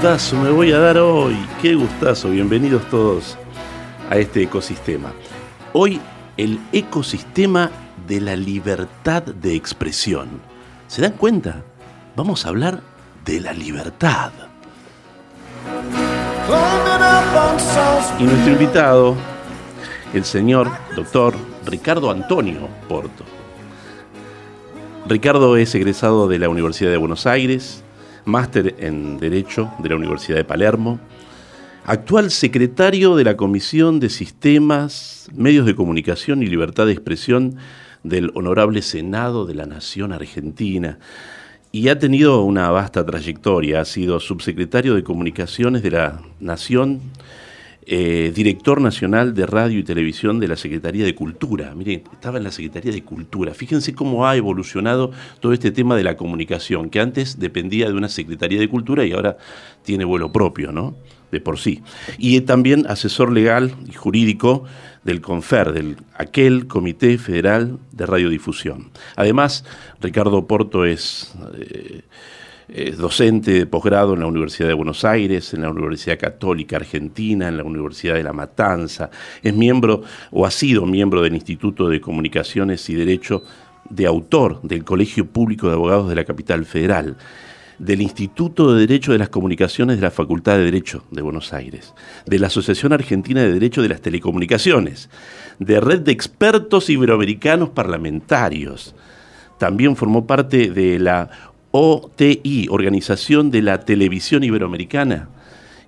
Gustazo me voy a dar hoy, qué gustazo, bienvenidos todos a este ecosistema. Hoy el ecosistema de la libertad de expresión. ¿Se dan cuenta? Vamos a hablar de la libertad. Y nuestro invitado, el señor doctor Ricardo Antonio Porto. Ricardo es egresado de la Universidad de Buenos Aires, máster en Derecho de la Universidad de Palermo, actual secretario de la Comisión de Sistemas, Medios de Comunicación y Libertad de Expresión del Honorable Senado de la Nación Argentina. Y ha tenido una vasta trayectoria, ha sido subsecretario de Comunicaciones de la Nación, eh, director nacional de radio y televisión de la Secretaría de Cultura. Miren, estaba en la Secretaría de Cultura. Fíjense cómo ha evolucionado todo este tema de la comunicación, que antes dependía de una Secretaría de Cultura y ahora tiene vuelo propio, ¿no? De por sí. Y también asesor legal y jurídico del CONFER, del aquel Comité Federal de Radiodifusión. Además, Ricardo Porto es... Eh, es docente de posgrado en la Universidad de Buenos Aires, en la Universidad Católica Argentina, en la Universidad de La Matanza. Es miembro o ha sido miembro del Instituto de Comunicaciones y Derecho de autor del Colegio Público de Abogados de la Capital Federal, del Instituto de Derecho de las Comunicaciones de la Facultad de Derecho de Buenos Aires, de la Asociación Argentina de Derecho de las Telecomunicaciones, de Red de Expertos Iberoamericanos Parlamentarios. También formó parte de la OTI, Organización de la Televisión Iberoamericana,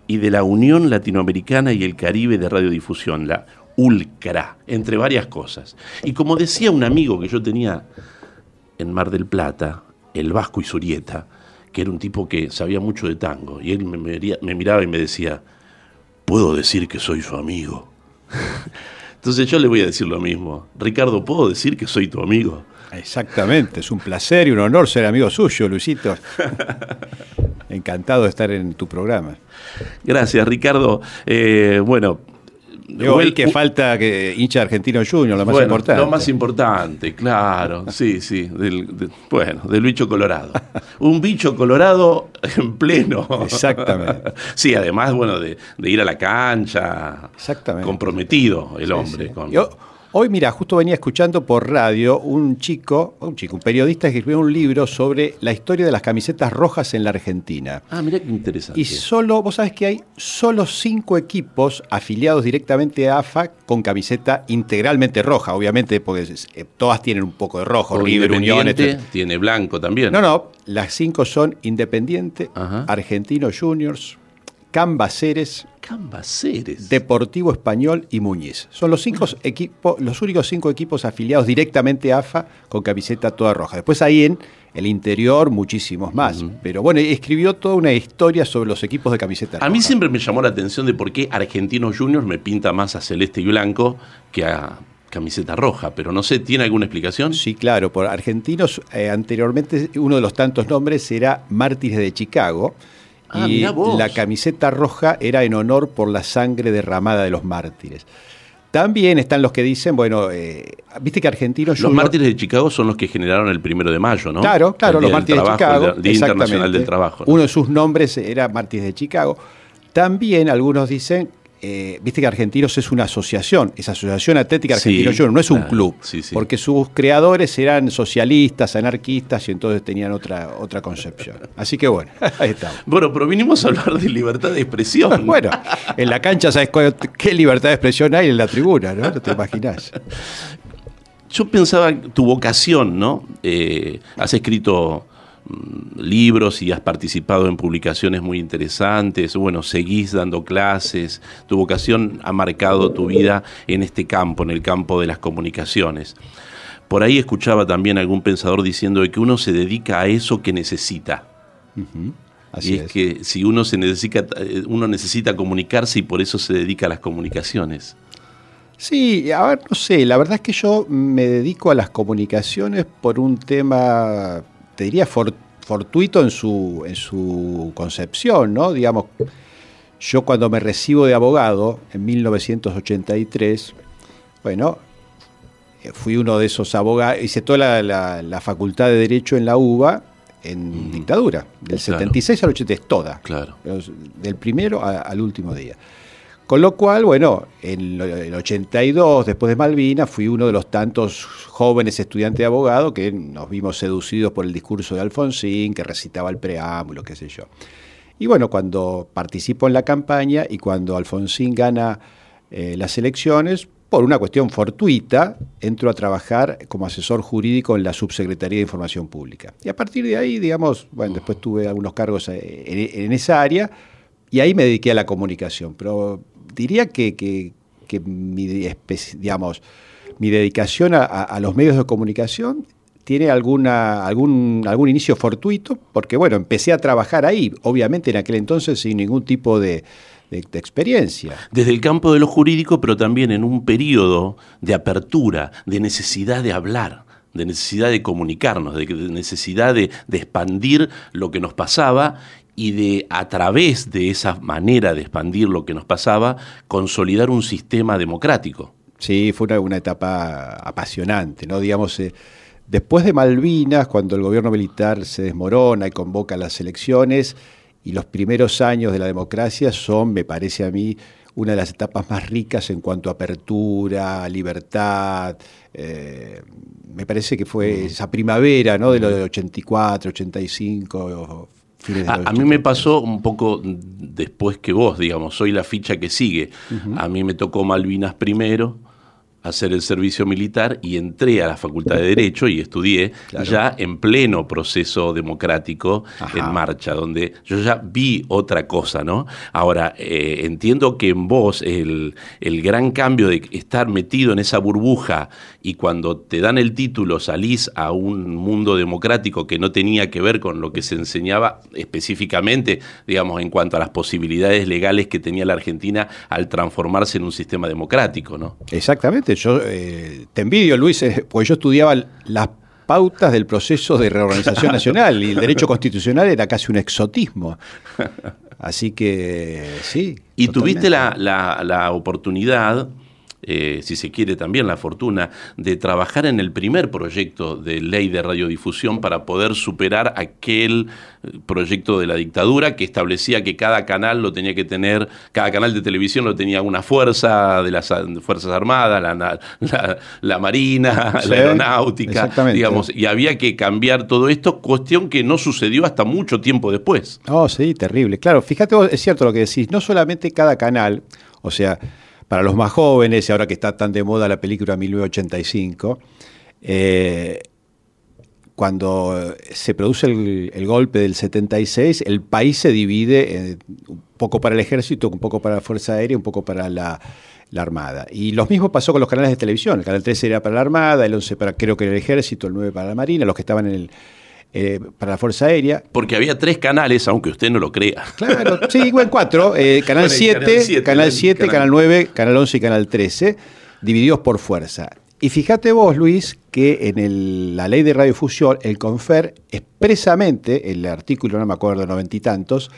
y de la Unión Latinoamericana y el Caribe de Radiodifusión, la ULCRA, entre varias cosas. Y como decía un amigo que yo tenía en Mar del Plata, el Vasco y Surieta, que era un tipo que sabía mucho de tango, y él me, me miraba y me decía, puedo decir que soy su amigo. Entonces yo le voy a decir lo mismo, Ricardo, ¿puedo decir que soy tu amigo? Exactamente, es un placer y un honor ser amigo suyo, Luisito. Encantado de estar en tu programa. Gracias, Ricardo. Eh, bueno, Hoy que falta que hincha argentino junior, lo más importante. Lo más importante, claro, sí, sí. bueno, del bicho colorado. Un bicho colorado en pleno. Exactamente. Sí, además, bueno, de, ir a la cancha. Exactamente. Comprometido el hombre. Con... Hoy, mira, justo venía escuchando por radio un chico, un chico, un periodista que escribió un libro sobre la historia de las camisetas rojas en la Argentina. Ah, mira qué interesante. Y solo, vos sabés que hay solo cinco equipos afiliados directamente a AFA con camiseta integralmente roja, obviamente, porque eh, todas tienen un poco de rojo, River, Unión, Tiene blanco también. No, no, las cinco son Independiente, Argentino Juniors, Cambaceres, Cambaceres. Deportivo Español y Muñiz. Son los, cinco equipos, los únicos cinco equipos afiliados directamente a AFA con camiseta toda roja. Después ahí en el interior muchísimos más. Pero bueno, escribió toda una historia sobre los equipos de camiseta roja. A mí siempre me llamó la atención de por qué Argentinos Juniors me pinta más a celeste y blanco que a camiseta roja, pero no sé, ¿tiene alguna explicación? Sí, claro, por argentinos, eh, anteriormente uno de los tantos nombres era Mártires de Chicago, Ah, y la camiseta roja era en honor por la sangre derramada de los mártires. También están los que dicen, bueno, eh, viste que argentinos... Los Junior- mártires de Chicago son los que generaron el primero de mayo, ¿no? Claro, claro, los mártires de Chicago. el Día exactamente. Internacional del Trabajo. ¿no? Uno de sus nombres era Mártires de Chicago. También algunos dicen, eh, viste que Argentinos es una asociación, es Asociación Atlética Sí, Argentinos Junior, no es un claro, club. sí, sí. Porque sus creadores eran socialistas, anarquistas y entonces tenían otra, otra concepción. Así que bueno, ahí estamos. Bueno, pero vinimos a hablar de libertad de expresión. Bueno, en la cancha sabes cuál- qué libertad de expresión hay en la tribuna, ¿no? No te imaginas. Yo pensaba tu vocación, ¿no? Eh, has escrito libros y has participado en publicaciones muy interesantes, bueno, seguís dando clases, tu vocación ha marcado tu vida en este campo, en el campo de las comunicaciones. Por ahí escuchaba también algún pensador diciendo de que uno se dedica a eso que necesita. Así y es, es. que si uno se necesita, eh, uno necesita comunicarse y por eso se dedica a las comunicaciones. Sí, a ver, no sé, la verdad es que yo me dedico a las comunicaciones por un tema, te diría, for- fortuito en su, en su concepción, ¿no? Digamos, yo cuando me recibo de abogado en 1983, bueno, fui uno de esos abogados, hice toda la, la- la facultad de Derecho en la UBA en dictadura, del Claro. 76 al 83, toda. Claro. Del primero a- al último día. Con lo cual, bueno, en el 82, después de Malvinas, fui uno de los tantos jóvenes estudiantes de abogado que nos vimos seducidos por el discurso de Alfonsín, que recitaba el preámbulo, qué sé yo. Y bueno, cuando participo en la campaña y cuando Alfonsín gana eh, las elecciones, por una cuestión fortuita, entro a trabajar como asesor jurídico en la Subsecretaría de Información Pública. Y a partir de ahí, digamos, bueno, después tuve algunos cargos eh, en, en esa área y ahí me dediqué a la comunicación. Pero diría que, que- que mi, digamos, mi dedicación a, los medios de comunicación tiene alguna, algún, algún inicio fortuito, porque bueno, empecé a trabajar ahí, obviamente en aquel entonces sin ningún tipo de, de- experiencia. Desde el campo de lo jurídico, pero también en un periodo de apertura, de necesidad de hablar, de necesidad de comunicarnos, de necesidad de, de expandir lo que nos pasaba y de, a través de esa manera de expandir lo que nos pasaba, consolidar un sistema democrático. Sí, fue una, una etapa apasionante, ¿no? Digamos, eh, después de Malvinas, cuando el gobierno militar se desmorona y convoca las elecciones, y los primeros años de la democracia son, me parece a mí, una de las etapas más ricas en cuanto a apertura, libertad. eh, me parece que fue esa primavera, ¿no? De lo de 84, 85, fines de A, a mí me pasó un poco después que vos, digamos, soy la ficha que sigue. A mí me tocó Malvinas primero, hacer el servicio militar y entré a la Facultad de Derecho y estudié Claro. ya en pleno proceso democrático Ajá. en marcha, donde yo ya vi otra cosa, ¿no? Ahora, eh, entiendo que en vos el, el gran cambio de estar metido en esa burbuja y cuando te dan el título salís a un mundo democrático que no tenía que ver con lo que se enseñaba específicamente, digamos, en cuanto a las posibilidades legales que tenía la Argentina al transformarse en un sistema democrático, ¿no? Exactamente, yo eh, te envidio, Luis, eh, porque yo estudiaba las pautas del proceso de reorganización nacional y el derecho constitucional era casi un exotismo. Así que sí. Y totalmente. tuviste la, la- la oportunidad, eh, si se quiere también la fortuna, de trabajar en el primer proyecto de ley de radiodifusión para poder superar aquel eh, proyecto de la dictadura que establecía que cada canal lo tenía que tener, cada canal de televisión lo tenía una fuerza de las Fuerzas Armadas, la, la- la Marina, Sí, la Aeronáutica, digamos, y había que cambiar todo esto, cuestión que no sucedió hasta mucho tiempo después. Oh, sí, terrible. Claro, fíjate, vos, es cierto lo que decís, no solamente cada canal, o sea, para los más jóvenes, y ahora que está tan de moda la película 1985, eh, cuando se produce el, golpe del 76, el país se divide un poco para el ejército, un poco para la Fuerza Aérea, un poco para la, Armada. Y lo mismo pasó con los canales de televisión. El canal 13 era para la Armada, el 11 para creo que el ejército, el 9 para la Marina, los que estaban en el, eh, para la Fuerza Aérea. Porque había tres canales, aunque usted no lo crea. Claro, sí, igual cuatro. Eh, canal, 7, canal 7, canal 9, Canal 11 y Canal 13, divididos por fuerza. Y fíjate vos, Luis, que en la ley de radiofusión, el CONFER expresamente, el artículo, no me acuerdo, noventa y tantos,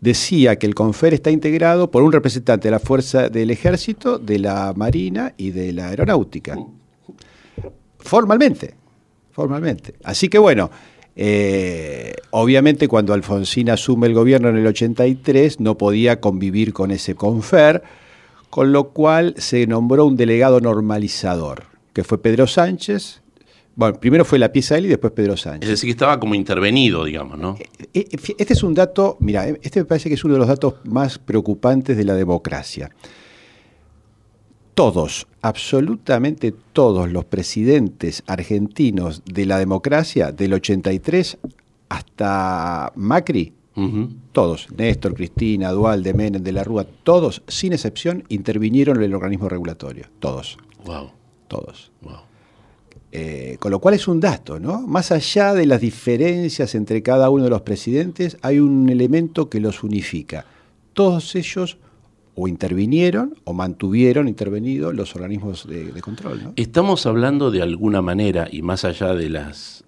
decía que el CONFER está integrado por un representante de la Fuerza del Ejército, de la Marina y de la Aeronáutica. Formalmente, formalmente. Así que bueno, eh, obviamente cuando Alfonsín asume el gobierno en el 83 no podía convivir con ese CONFER, con lo cual se nombró un delegado normalizador que fue Pedro Sánchez. Bueno, primero fue la pieza él y después Pedro Sánchez. Es decir, que estaba como intervenido, digamos, ¿no? Eh, eh, este es un dato, mira, este me parece que es uno de los datos más preocupantes de la democracia. Todos, absolutamente todos los presidentes argentinos de la democracia, del 83 hasta Macri, todos, Néstor, Cristina, Dualde, Menem, de la Rúa, todos, sin excepción, intervinieron en el organismo regulatorio. Todos. Wow todos. Eh, con lo cual es un dato, ¿no? Más allá de las diferencias entre cada uno de los presidentes, hay un elemento que los unifica. Todos ellos o intervinieron o mantuvieron intervenidos los organismos de, de control. Estamos hablando de alguna manera, y más allá de las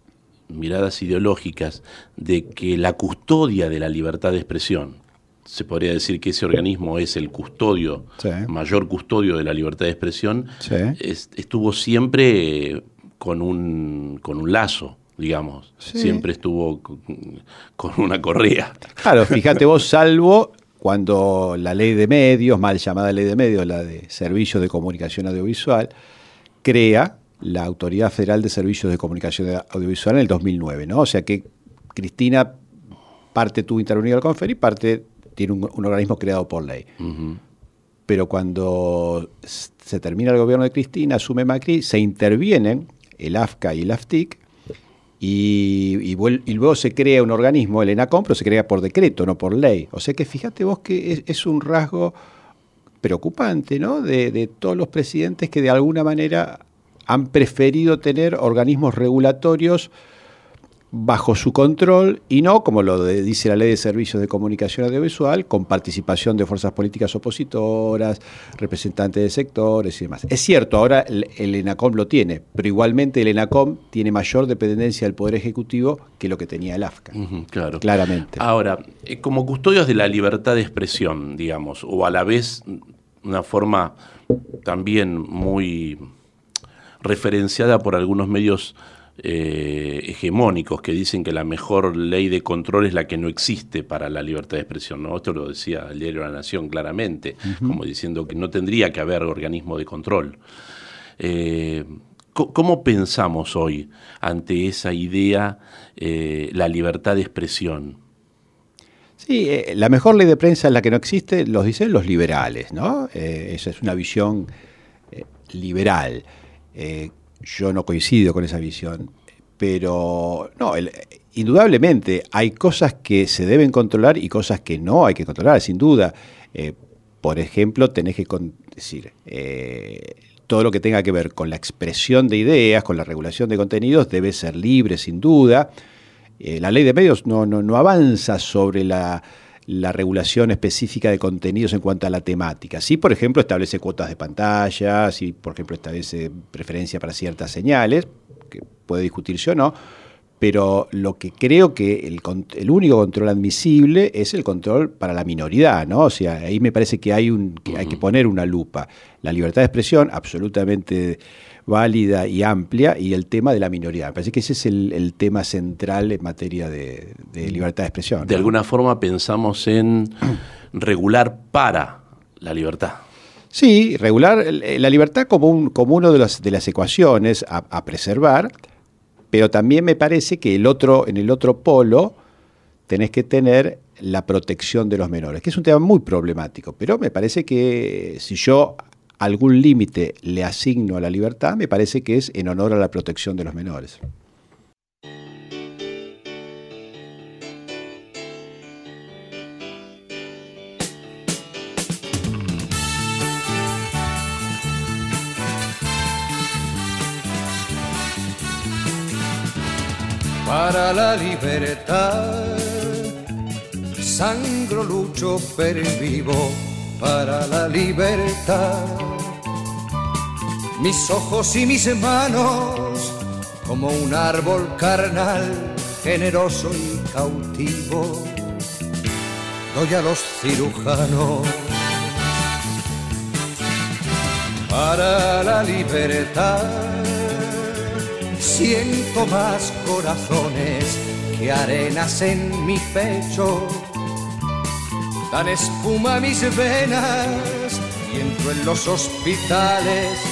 miradas ideológicas, de que la custodia de la libertad de expresión, se podría decir que ese organismo es el custodio, mayor custodio de la libertad de expresión, estuvo siempre con un, con un lazo, digamos. Siempre estuvo con, una correa. Claro, fíjate vos, salvo cuando la ley de medios, mal llamada ley de medios, la de Servicios de Comunicación Audiovisual, crea la Autoridad Federal de Servicios de Comunicación Audiovisual en el 2009, ¿no? O sea que Cristina parte tuvo intervenido al confer y parte tiene un, organismo creado por ley. Pero cuando se termina el gobierno de Cristina, asume Macri, se intervienen el AFCA y el AFTIC, y, luego se crea un organismo, el ENACOM, pero se crea por decreto, no por ley. O sea que fíjate vos que es, un rasgo preocupante, ¿no? de, todos los presidentes que de alguna manera han preferido tener organismos regulatorios bajo su control y no, como lo dice la ley de servicios de comunicación audiovisual, con participación de fuerzas políticas opositoras, representantes de sectores y demás. Es cierto, ahora el, ENACOM lo tiene, pero igualmente el ENACOM tiene mayor dependencia del Poder Ejecutivo que lo que tenía el AFCA. claro. Claramente. Ahora, eh, como custodios de la libertad de expresión, digamos, o a la vez una forma también muy referenciada por algunos medios eh, hegemónicos que dicen que la mejor ley de control es la que no existe para la libertad de expresión. ¿no? Esto lo decía el diario La Nación claramente, como diciendo que no tendría que haber organismo de control. Eh, ¿Cómo pensamos hoy ante esa idea eh, la libertad de expresión? Sí, la mejor ley de prensa es la que no existe, los dicen los liberales, ¿no? esa es una visión liberal yo no coincido con esa visión, pero no, indudablemente hay cosas que se deben controlar y cosas que no hay que controlar, sin duda. Eh, por ejemplo, tenés que decir, eh, todo lo que tenga que ver con la expresión de ideas, con la regulación de contenidos, debe ser libre, sin duda. Eh, la ley de medios no, no, no avanza sobre la la regulación específica de contenidos en cuanto a la temática. Sí, por ejemplo, establece cuotas de pantalla, sí, por ejemplo, establece preferencia para ciertas señales, que puede discutirse o no, pero lo que creo que el, el, único control admisible es el control para la minoridad, ¿no? O sea, ahí me parece que hay, un, que hay que poner una lupa. La libertad de expresión, absolutamente válida y amplia y el tema de la minoría. Me parece que ese es el, tema central en materia de, libertad de expresión. De alguna forma pensamos en regular para la libertad. Sí, regular la libertad como, un, como una de las, de las ecuaciones a, preservar, pero también me parece que el otro, en el otro polo tenés que tener la protección de los menores, que es un tema muy problemático, pero me parece que si yo algún límite le asigno a la libertad, me parece que es en honor a la protección de los menores. Para la libertad, sangro lucho per vivo, para la libertad mis ojos y mis manos, como un árbol carnal, generoso y cautivo, doy a los cirujanos para la libertad. Siento más corazones que arenas en mi pecho. Dan espuma mis venas y entro en los hospitales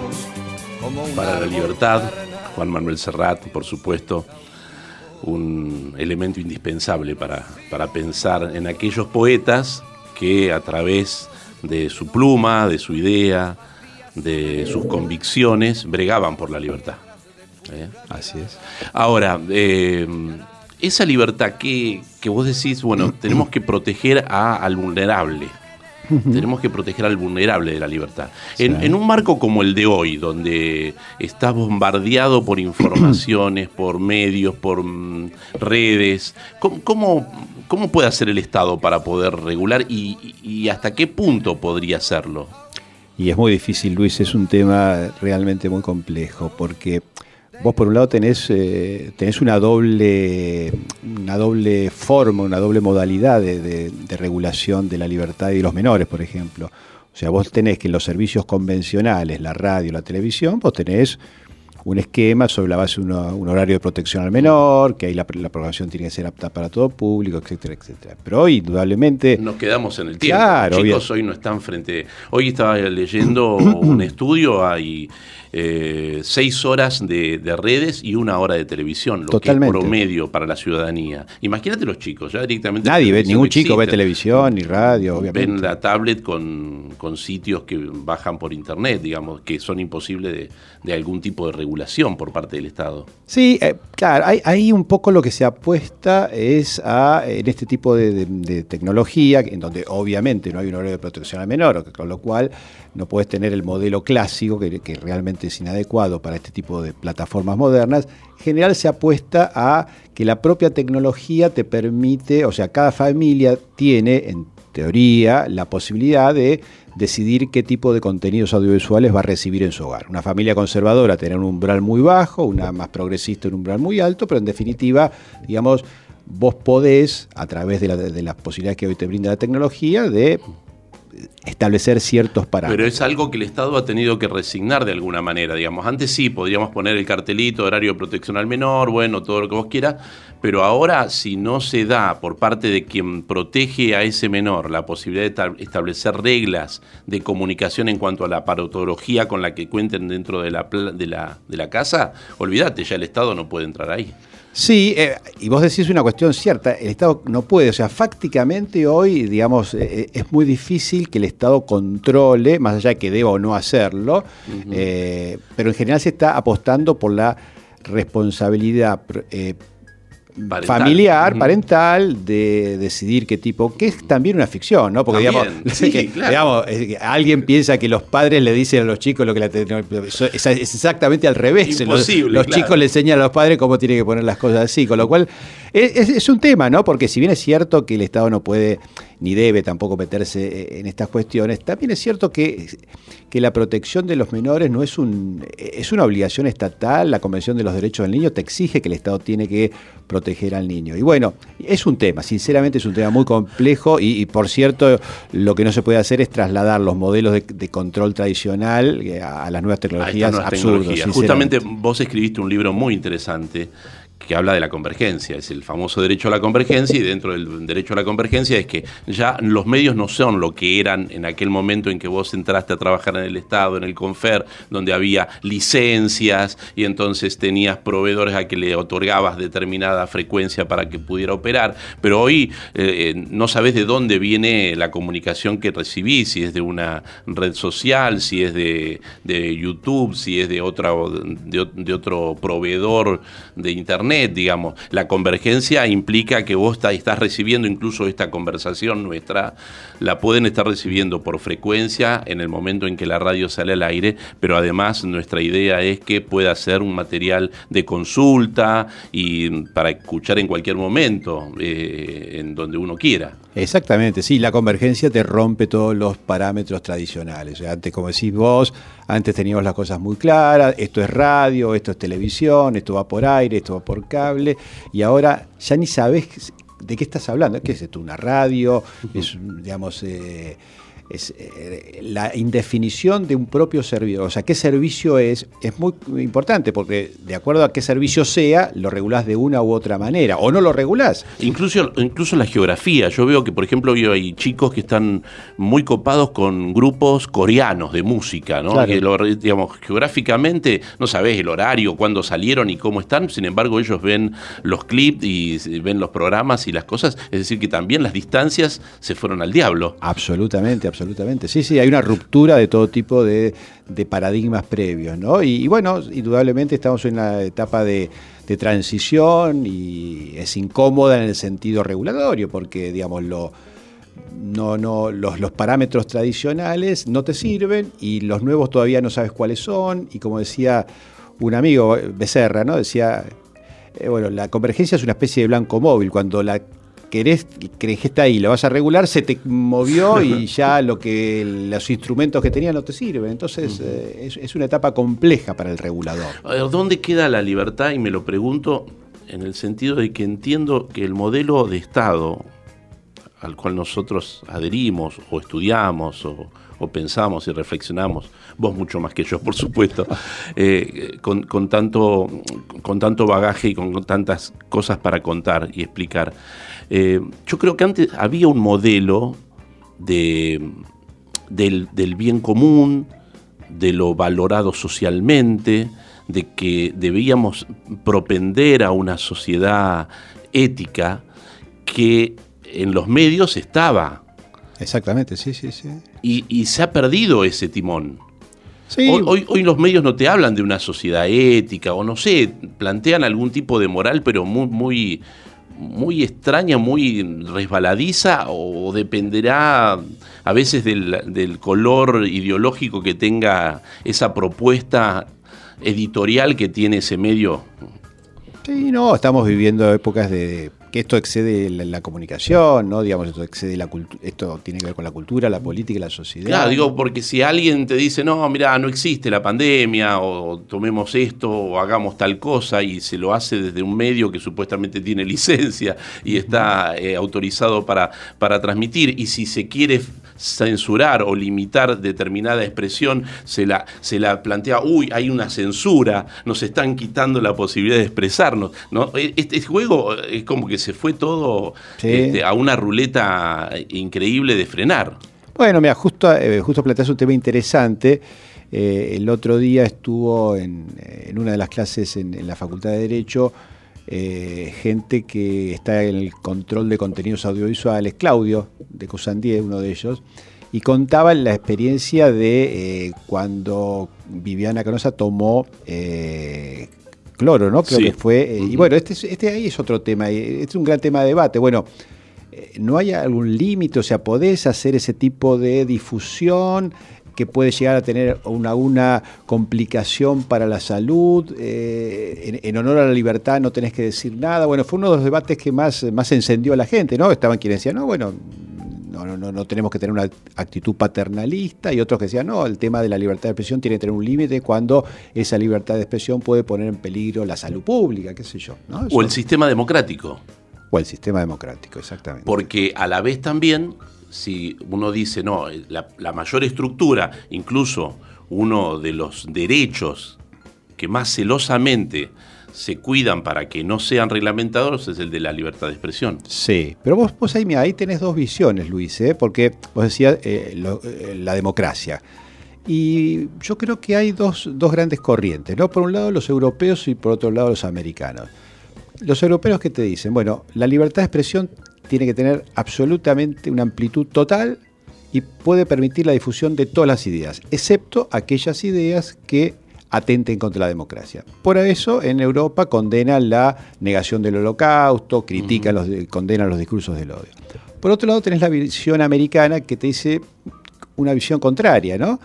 Para la libertad, Juan Manuel Serrat, por supuesto, un elemento indispensable para, para pensar en aquellos poetas que a través de su pluma, de su idea, de sus convicciones, bregaban por la libertad. ¿Eh? Así es. Ahora, eh, esa libertad que, vos decís, bueno, tenemos que proteger al vulnerable. Tenemos que proteger al vulnerable de la libertad. En, un marco como el de hoy, donde estás bombardeado por informaciones, por medios, por mm, redes, ¿cómo, ¿cómo, puede hacer el Estado para poder regular y hasta qué punto podría hacerlo? Y es muy difícil, Luis, es un tema realmente muy complejo, porque Vos por un lado tenés, eh, tenés una, doble, una doble forma, una doble modalidad de, regulación de la libertad y de los menores, por ejemplo. O sea, vos tenés que en los servicios convencionales, la radio, la televisión, vos tenés un esquema sobre la base de un horario de protección al menor, que ahí la, programación tiene que ser apta para todo público, etcétera, etcétera. Pero hoy, indudablemente... Nos quedamos en el tiempo. Claro, Los chicos hoy no están frente... Hoy estaba leyendo un estudio, hay eh, seis horas de, redes y una hora de televisión, lo que es promedio para la ciudadanía. Imagínate los chicos, ya directamente... Nadie ve, ningún chico ve televisión ni radio, obviamente. Ven la tablet con, con sitios que bajan por internet, digamos, que son imposibles de, de algún tipo de regulación por parte del Estado. Sí, eh, claro, ahí un poco lo que se apuesta es a, en este tipo de, tecnología, en donde obviamente no hay un horario de protección al menor, con lo cual no puedes tener el modelo clásico, que, realmente es inadecuado para este tipo de plataformas modernas. En general se apuesta a que la propia tecnología te permite, o sea, cada familia tiene, en teoría, la posibilidad de decidir qué tipo de contenidos audiovisuales va a recibir en su hogar. Una familia conservadora tener un umbral muy bajo, una más progresista un umbral muy alto, pero en definitiva, digamos, vos podés, a través de, de las posibilidades que hoy te brinda la tecnología, de establecer ciertos parámetros. Pero es algo que el Estado ha tenido que resignar de alguna manera, digamos. Antes sí, podríamos poner el cartelito, horario de protección al menor, bueno, todo lo que vos quieras, pero ahora si no se da por parte de quien protege a ese menor la posibilidad de establecer reglas de comunicación en cuanto a la aparatología con la que cuenten dentro de la, de la, de la casa, olvídate, ya el Estado no puede entrar ahí. Sí, eh, y vos decís una cuestión cierta, el Estado no puede, o sea, fácticamente hoy, digamos, eh, eh, es muy difícil que el Estado controle, más allá de que deba o no hacerlo, pero en general se está apostando por la responsabilidad familiar, parental, de decidir qué tipo, que es también una ficción, ¿no? Porque digamos, alguien piensa que los padres le dicen a los chicos lo que la es, exactamente al revés. los, chicos le enseñan a los padres cómo tienen que poner las cosas así, con lo cual Es, un tema, ¿no? Porque si bien es cierto que el Estado no puede ni debe tampoco meterse eh, en estas cuestiones, también es cierto que, que la protección de los menores no es, un, es una obligación estatal, la Convención de los Derechos del Niño te exige que el Estado tiene que proteger al niño. Y bueno, es un tema, sinceramente es un tema muy complejo y, por cierto, lo que no se puede hacer es trasladar los modelos de, control tradicional eh, a, las nuevas tecnologías absurdos. Justamente vos escribiste un libro muy interesante que habla de la convergencia, es el famoso derecho a la convergencia y dentro del derecho a la convergencia es que ya los medios no son lo que eran en aquel momento en que vos entraste a trabajar en el Estado, en el Confer, donde había licencias y entonces tenías proveedores a que le otorgabas determinada frecuencia para que pudiera operar, pero hoy eh, eh, no sabes de dónde viene la comunicación que recibís, si es de una red social, si es de, YouTube, si es de, otra, de otro proveedor de Internet digamos. La convergencia implica que vos estás recibiendo incluso esta conversación nuestra, la pueden estar recibiendo por frecuencia en el momento en que la radio sale al aire, pero además nuestra idea es que pueda ser un material de consulta y para escuchar en cualquier momento, eh, en donde uno quiera. Exactamente, sí, la convergencia te rompe todos los parámetros tradicionales. antes, como decís vos, antes teníamos las cosas muy claras, esto es radio, esto es televisión, esto va por aire, esto va por cable, y ahora ya ni sabes de qué estás hablando. ¿Qué es esto? ¿Una radio? Es, digamos, eh, es eh, la indefinición de un propio servicio. O sea, qué servicio es, es muy importante, porque de acuerdo a qué servicio sea, lo regulás de una u otra manera, o no lo regulás. Incluso, incluso la geografía. Yo veo que, por ejemplo, hay chicos que están muy copados con grupos coreanos de música, ¿no? digamos, geográficamente no sabés el horario, cuándo salieron y cómo están, sin embargo, ellos ven los clips y ven los programas y las cosas. Es decir, que también las distancias se fueron al diablo. Absolutamente, absolutamente absolutamente. Sí, sí, hay una ruptura de todo tipo de, paradigmas previos, ¿no? Y, bueno, indudablemente estamos en una etapa de, transición y es incómoda en el sentido regulatorio, porque, digamos, lo, no, no, los, los, parámetros tradicionales no te sirven y los nuevos todavía no sabes cuáles son. Y como decía un amigo, Becerra, ¿no? Decía, eh, bueno, la convergencia es una especie de blanco móvil. Cuando la querés, crees que está ahí, lo vas a regular, se te movió y ya lo que los instrumentos que tenía no te sirven. Entonces eh, es, una etapa compleja para el regulador. A ver, ¿dónde queda la libertad? Y me lo pregunto en el sentido de que entiendo que el modelo de Estado al cual nosotros adherimos o estudiamos o, pensamos y reflexionamos, vos mucho más que yo, por supuesto, eh, con, tanto, con tanto bagaje y con tantas cosas para contar y explicar. Eh, yo creo que antes había un modelo de, del, bien común, de lo valorado socialmente, de que debíamos propender a una sociedad ética que en los medios estaba. Exactamente, sí, sí, sí. Y, se ha perdido ese timón. Hoy, hoy, los medios no te hablan de una sociedad ética o no sé, plantean algún tipo de moral, pero muy, muy, muy extraña, muy resbaladiza o dependerá a veces del, color ideológico que tenga esa propuesta editorial que tiene ese medio. Sí, no, estamos viviendo épocas de que esto excede la, comunicación, ¿no? Digamos, esto excede la esto tiene que ver con la cultura, la política y la sociedad. Claro, digo, porque si alguien te dice, no, mira, no existe la pandemia, o tomemos esto, o hagamos tal cosa, y se lo hace desde un medio que supuestamente tiene licencia y está eh, autorizado para, para transmitir, y si se quiere censurar o limitar determinada expresión, se la, se la plantea, uy, hay una censura, nos están quitando la posibilidad de expresarnos. ¿no? E, este juego es como que se fue todo este, a una ruleta increíble de frenar. Bueno, mira, justo, eh, justo planteas un tema interesante. Eh, el otro día estuvo en, una de las clases en, la Facultad de Derecho eh, gente que está en el control de contenidos audiovisuales, Claudio de Cosandía, uno de ellos, y contaba la experiencia de cuando Viviana Canosa tomó cloro, ¿no? Creo que fue. Eh, y bueno, este, este ahí es otro tema, este es un gran tema de debate. Bueno, eh, ¿no hay algún límite? O sea, ¿podés hacer ese tipo de difusión que puede llegar a tener una, una complicación para la salud, eh, en, honor a la libertad no tenés que decir nada. Bueno, fue uno de los debates que más, más encendió a la gente, ¿no? Estaban quienes decían, no, bueno, no, no, no, tenemos que tener una actitud paternalista y otros que decían, no, el tema de la libertad de expresión tiene que tener un límite cuando esa libertad de expresión puede poner en peligro la salud pública, qué sé yo. O el sistema democrático. O el sistema democrático, exactamente. Porque a la vez también, si uno dice, no, la, la mayor estructura, incluso uno de los derechos que más celosamente se cuidan para que no sean reglamentados es el de la libertad de expresión. Sí, pero vos, vos ahí, ahí tenés dos visiones, Luis, ¿eh? porque vos decías eh, eh, la democracia. Y yo creo que hay dos, dos, grandes corrientes, ¿no? Por un lado los europeos y por otro lado los americanos. Los europeos que te dicen, bueno, la libertad de expresión tiene que tener absolutamente una amplitud total y puede permitir la difusión de todas las ideas, excepto aquellas ideas que atenten contra la democracia. Por eso en Europa condenan la negación del holocausto, critican los, condenan los discursos del odio. Por otro lado tenés la visión americana que te dice una visión contraria, ¿no?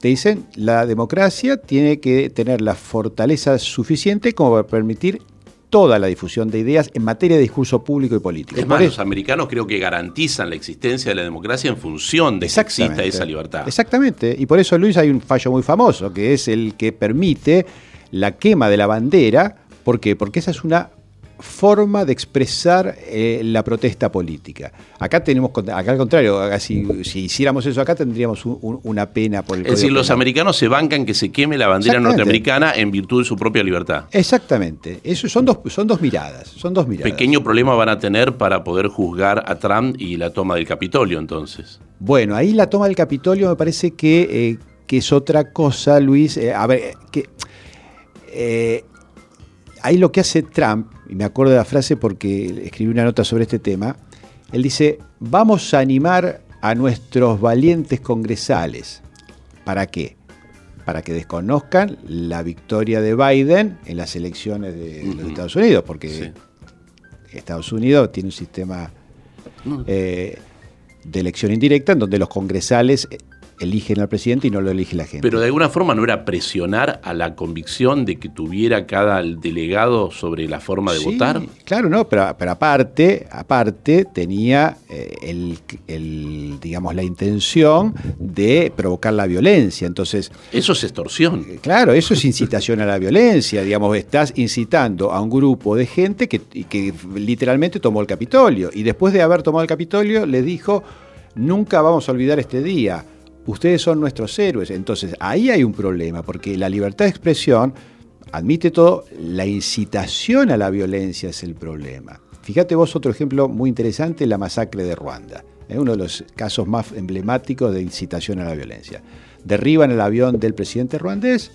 Te dicen la democracia tiene que tener la fortaleza suficiente como para permitir toda la difusión de ideas en materia de discurso público y político. Es más, los americanos creo que garantizan la existencia de la democracia en función de que exista esa libertad. Exactamente, y por eso Luis hay un fallo muy famoso, que es el que permite la quema de la bandera. ¿Por qué? Porque esa es una forma de expresar eh, la protesta política. Acá tenemos, acá al contrario, si, hiciéramos eso acá tendríamos una pena por el Es decir, los americanos se bancan que se queme la bandera norteamericana en virtud de su propia libertad. Exactamente. Eso son dos, son dos miradas. Son dos miradas. Pequeño problema van a tener para poder juzgar a Trump y la toma del Capitolio, entonces. Bueno, ahí la toma del Capitolio me parece que, eh, que es otra cosa, Luis. Eh, a ver, que ahí lo que hace Trump, y me acuerdo de la frase porque escribí una nota sobre este tema, él dice, vamos a animar a nuestros valientes congresales. ¿Para qué? Para que desconozcan la victoria de Biden en las elecciones de, los Estados Unidos, porque Estados Unidos tiene un sistema eh, de elección indirecta en donde los congresales eligen al presidente y no lo elige la gente. Pero de alguna forma no era presionar a la convicción de que tuviera cada delegado sobre la forma de sí, votar. Claro, no, pero, pero aparte, aparte tenía eh, el, digamos, la intención de provocar la violencia. Entonces. Eso es extorsión. Eh, claro, eso es incitación a la violencia. Digamos, estás incitando a un grupo de gente que, que literalmente tomó el Capitolio. Y después de haber tomado el Capitolio, les dijo. Nunca vamos a olvidar este día ustedes son nuestros héroes. Entonces ahí hay un problema, porque la libertad de expresión admite todo, la incitación a la violencia es el problema. Fíjate vos otro ejemplo muy interesante, la masacre de Ruanda, es uno de los casos más emblemáticos de incitación a la violencia. Derriban el avión del presidente ruandés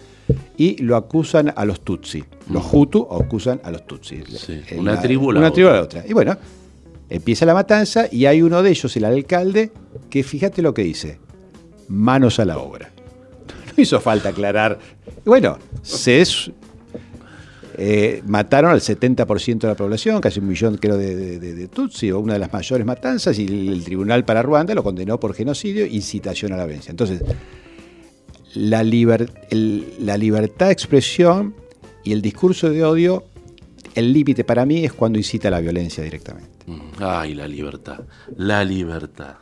y lo acusan a los Tutsi. Los Hutu acusan a los Tutsi. una tribu Una tribu a la otra. Y bueno, empieza la matanza y hay uno de ellos, el alcalde, que fíjate lo que dice manos a la obra. No hizo falta aclarar. Bueno, se eh, mataron al 70% de la población, casi un millón creo de, Tutsi, o una de las mayores matanzas, y el, tribunal para Ruanda lo condenó por genocidio incitación a la violencia. Entonces, la, la libertad de expresión y el discurso de odio, el límite para mí es cuando incita a la violencia directamente. Ay, la libertad, la libertad.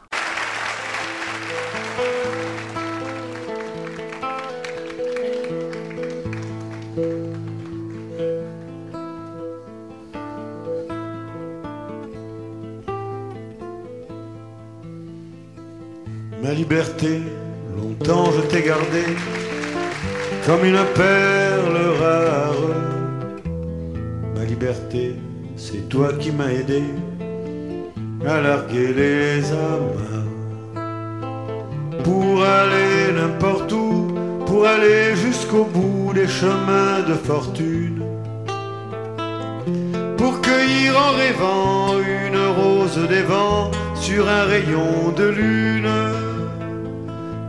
Ma liberté, longtemps je t'ai gardée comme une perle rare. Ma liberté, c'est toi qui m'as aidé à larguer les amarres. Pour aller n'importe où, pour aller jusqu'au bout des chemins de fortune. Pour cueillir en rêvant une rose des vents sur un rayon de lune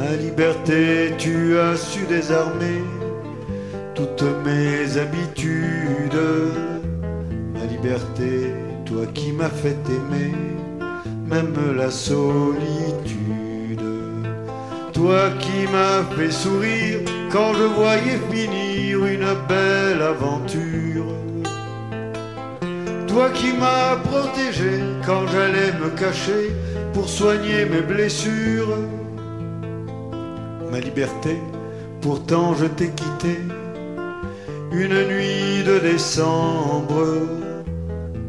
Ma liberté, tu as su désarmer toutes mes habitudes. Ma liberté, toi qui m'as fait aimer, même la solitude. Toi qui m'as fait sourire quand je voyais finir une belle aventure. Toi qui m'as protégé quand j'allais me cacher pour soigner mes blessures. Ma liberté, pourtant je t'ai quitté une nuit de décembre.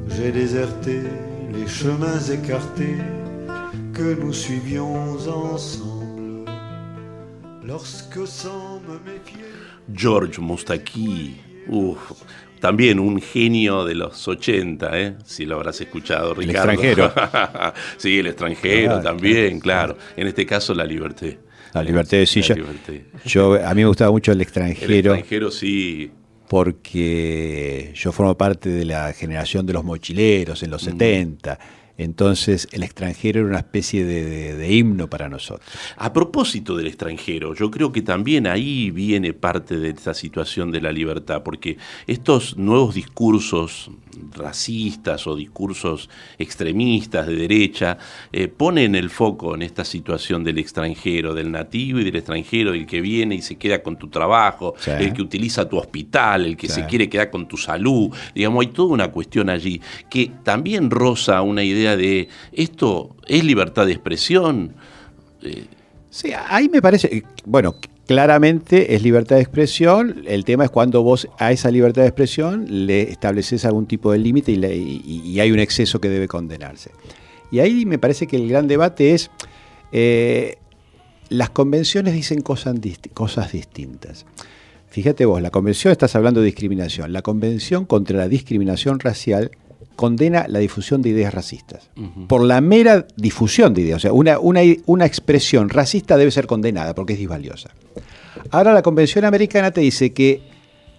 J'ai déserté les chemins écartés que nous suivions ensemble. Lorsque sans me méfier. George Mustaki, uf, también un genio de los 80, ¿eh? si lo habrás escuchado, Ricardo. El extranjero. sí, el extranjero Claro, también, claro. En este caso, la libertad. La libertad de silla. Yo, a mí me gustaba mucho el El extranjero extranjero sí. porque yo formo parte de la generación de los mochileros en los 70. Entonces el extranjero era una especie de, de- de himno para nosotros. A propósito del extranjero, yo creo que también ahí viene parte de esta situación de la libertad, porque estos nuevos discursos racistas o discursos extremistas de derecha eh, ponen el foco en esta situación del extranjero, del nativo y del extranjero, el que viene y se queda con tu trabajo, Sí. el que utiliza tu hospital, el que Sí. se quiere quedar con tu salud. Digamos, hay toda una cuestión allí que también roza una idea de esto es libertad de expresión. Eh, Sí, ahí me parece, eh, bueno, claramente es libertad de expresión, el tema es cuando vos a esa libertad de expresión le estableces algún tipo de límite y, hay un exceso que debe condenarse. Y ahí me parece que el gran debate es, eh, las convenciones dicen cosas, cosas distintas. Fíjate vos, la convención, estás hablando de discriminación, la convención contra la discriminación racial condena la difusión de ideas racistas. Por la mera difusión de ideas. O sea, una, una, una expresión racista debe ser condenada porque es disvaliosa. Ahora la Convención Americana te dice que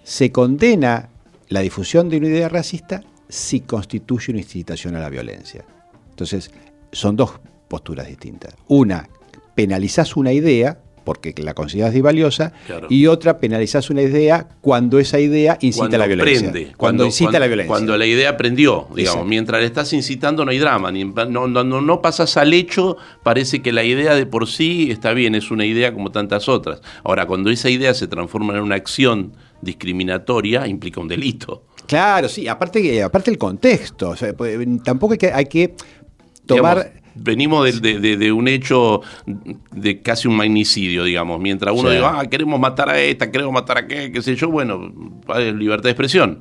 se condena la difusión de una idea racista si constituye una incitación a la violencia. Entonces, son dos posturas distintas. Una, penalizás una idea porque la consideras disvaliosa Claro. y otra, penalizás una idea cuando esa idea incita cuando a la violencia. prende, cuando, incita a la violencia. Cuando la idea prendió, digamos, Exacto. mientras le estás incitando no hay drama, ni- no, no, no, no pasas al hecho, parece que la idea de por sí está bien, es una idea como tantas otras. Ahora, cuando esa idea se transforma en una acción discriminatoria, implica un delito. Claro, sí, aparte, aparte el contexto. o sea, pues, tampoco hay que, hay que tomar. Digamos, venimos de, de- de- de un hecho de casi un magnicidio, digamos. Mientras uno Sí. diga, ah, queremos matar a esta, queremos matar a aquel, qué sé yo, bueno, libertad de expresión.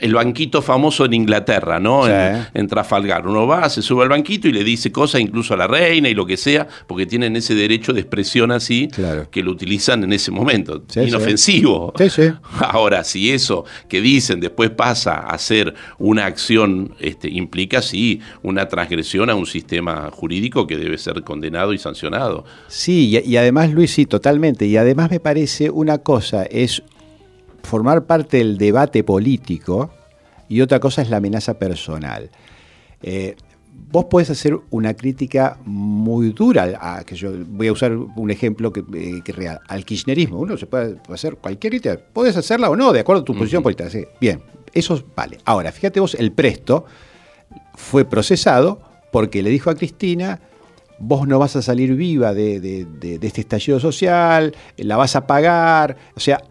El banquito famoso en Inglaterra, ¿no? Sí. En, en Trafalgar. Uno va, se sube al banquito y le dice cosas incluso a la reina y lo que sea, porque tienen ese derecho de expresión así Claro. que lo utilizan en ese momento. Sí. Inofensivo. Sí, sí. Ahora, si eso que dicen después pasa a ser una acción, este, implica sí una transgresión a un sistema jurídico que debe ser condenado y sancionado. Sí, y, y además, Luis, sí, totalmente. Y además me parece una cosa es formar parte del debate político y otra cosa es la amenaza personal. Eh, vos podés hacer una crítica muy dura, a, que yo voy a usar un ejemplo que, eh, que real, al kirchnerismo. Uno se puede hacer cualquier crítica, podés hacerla o no, de acuerdo a tu posición política. Sí, bien, eso vale. Ahora, fíjate vos, el presto fue procesado porque le dijo a Cristina, vos no vas a salir viva de, de- de- de este estallido social, la vas a pagar. O sea,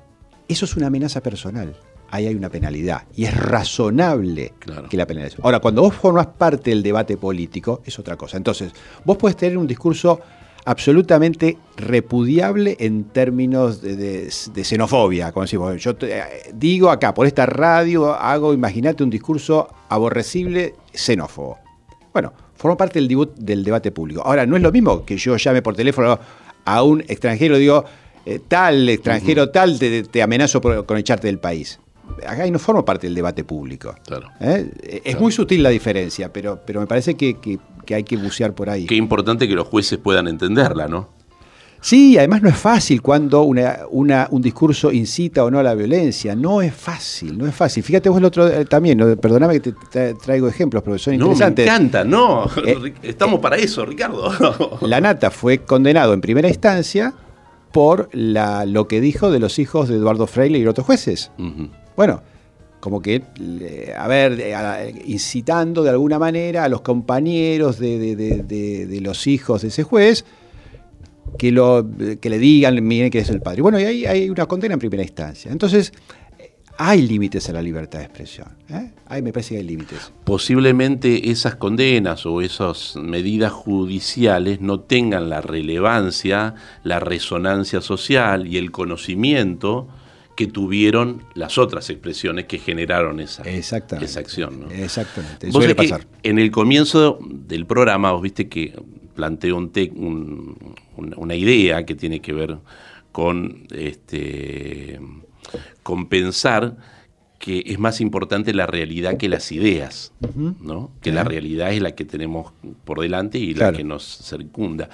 eso es una amenaza personal. Ahí hay una penalidad. Y es razonable Claro. que la penalización. Ahora, cuando vos formás parte del debate político, es otra cosa. Entonces, vos podés tener un discurso absolutamente repudiable en términos de, de- de xenofobia. Como decimos, yo te- eh, digo acá, por esta radio, hago, imagínate, un discurso aborrecible xenófobo. Bueno, forma parte del, del debate público. Ahora, no es lo mismo que yo llame por teléfono a un extranjero y digo, eh, tal extranjero, tal, te, te amenazo por- con echarte del país. Acá ahí no forma parte del debate público. Claro. ¿Eh? Es muy sutil la diferencia, pero, pero me parece que, que- que hay que bucear por ahí. Qué importante que los jueces puedan entenderla, ¿no? Sí, además no es fácil cuando una, una, un discurso incita o no a la violencia. No es fácil, no es fácil. Fíjate vos el otro eh, también, ¿no? perdóname que te traigo ejemplos, pero son interesantes. No, me encanta, no. Eh, Estamos para eso, Ricardo. la Nata fue condenado en primera instancia por la, lo que dijo de los hijos de Eduardo Freire y otros jueces. Bueno, como que, a ver, incitando de alguna manera a los compañeros de, de los hijos de ese juez que, lo, que le digan, miren que es el padre. Bueno, y ahí hay una condena en primera instancia. Entonces, hay límites a la libertad de expresión. ¿eh? me parece que hay límites. Posiblemente esas condenas o esas medidas judiciales no tengan la relevancia, la resonancia social y el conocimiento que tuvieron las otras expresiones que generaron esa, esa acción. Exactamente. Suele pasar. en el comienzo del programa, vos viste que planteo un, una idea que tiene que ver con, este, con pensar que es más importante la realidad que las ideas, ¿no? que la realidad es la que tenemos por delante y la que nos circunda.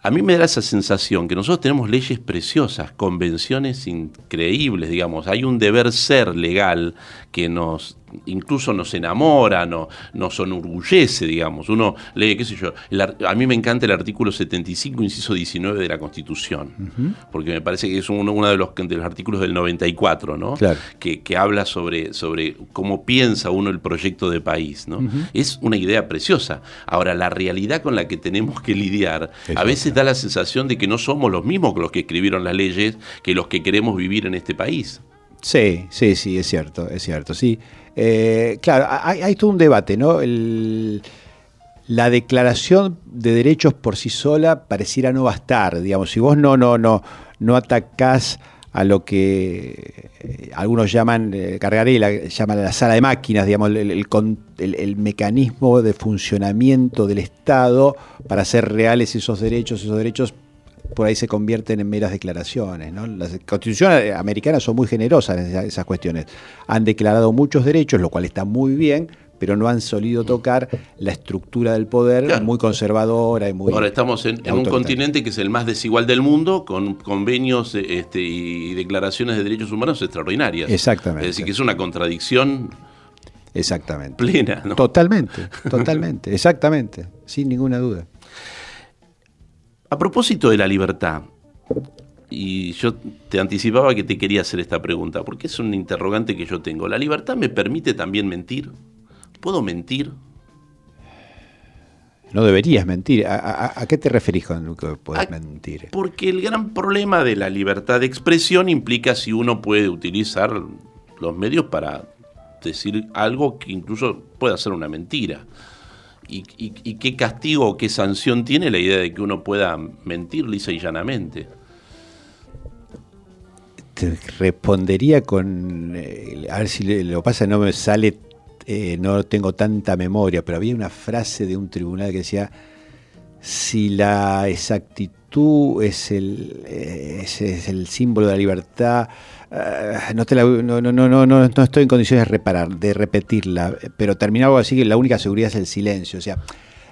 A mí me da esa sensación que nosotros tenemos leyes preciosas, convenciones increíbles, digamos. Hay un deber ser legal que nos incluso nos enamora, no, nos enorgullece, digamos. Uno lee, qué sé yo, a mí me encanta el artículo 75, inciso 19 de la Constitución, porque me parece que es uno, de, los, de los artículos del 94, ¿no? Que, que, habla sobre, sobre cómo piensa uno el proyecto de país, ¿no? Es una idea preciosa. Ahora, la realidad con la que tenemos que lidiar, a veces da la sensación de que no somos los mismos que los que escribieron las leyes, que los que queremos vivir en este país. Sí, sí, sí, es cierto, es cierto, sí. Eh, claro, hay, todo un debate, ¿no? la declaración de derechos por sí sola pareciera no bastar, digamos, si vos no, no, no, no atacás a lo que eh, algunos llaman, eh, Cargarela llaman la sala de máquinas, digamos, el, el, mecanismo de funcionamiento del Estado para hacer reales esos derechos, esos derechos por ahí se convierten en meras declaraciones. ¿no? Las constituciones americanas son muy generosas en esas, cuestiones. Han declarado muchos derechos, lo cual está muy bien, pero no han solido tocar la estructura del poder muy conservadora y muy. Ahora estamos en, un continente que es el más desigual del mundo, con convenios este, y declaraciones de derechos humanos extraordinarias. Exactamente. Es decir, que es una contradicción. Exactamente. Plena, ¿no? Totalmente, totalmente, exactamente, sin ninguna duda. A propósito de la libertad, y yo te anticipaba que te quería hacer esta pregunta, porque es un interrogante que yo tengo. ¿La libertad me permite también mentir? ¿Puedo mentir? No deberías mentir. ¿A, qué te referís con que puedes mentir? Porque el gran problema de la libertad de expresión implica si uno puede utilizar los medios para decir algo que incluso pueda ser una mentira y, qué castigo o qué sanción tiene la idea de que uno pueda mentir lisa y llanamente. Te respondería con, eh, a ver si lo pasa, no me sale, eh, no tengo tanta memoria, pero había una frase de un tribunal que decía, si la exactitud es el, eh, es el símbolo de la libertad, Ah, no, no, no, no, no, estoy en condiciones de reparar, de repetirla, pero terminaba así que la única seguridad es el silencio. O sea,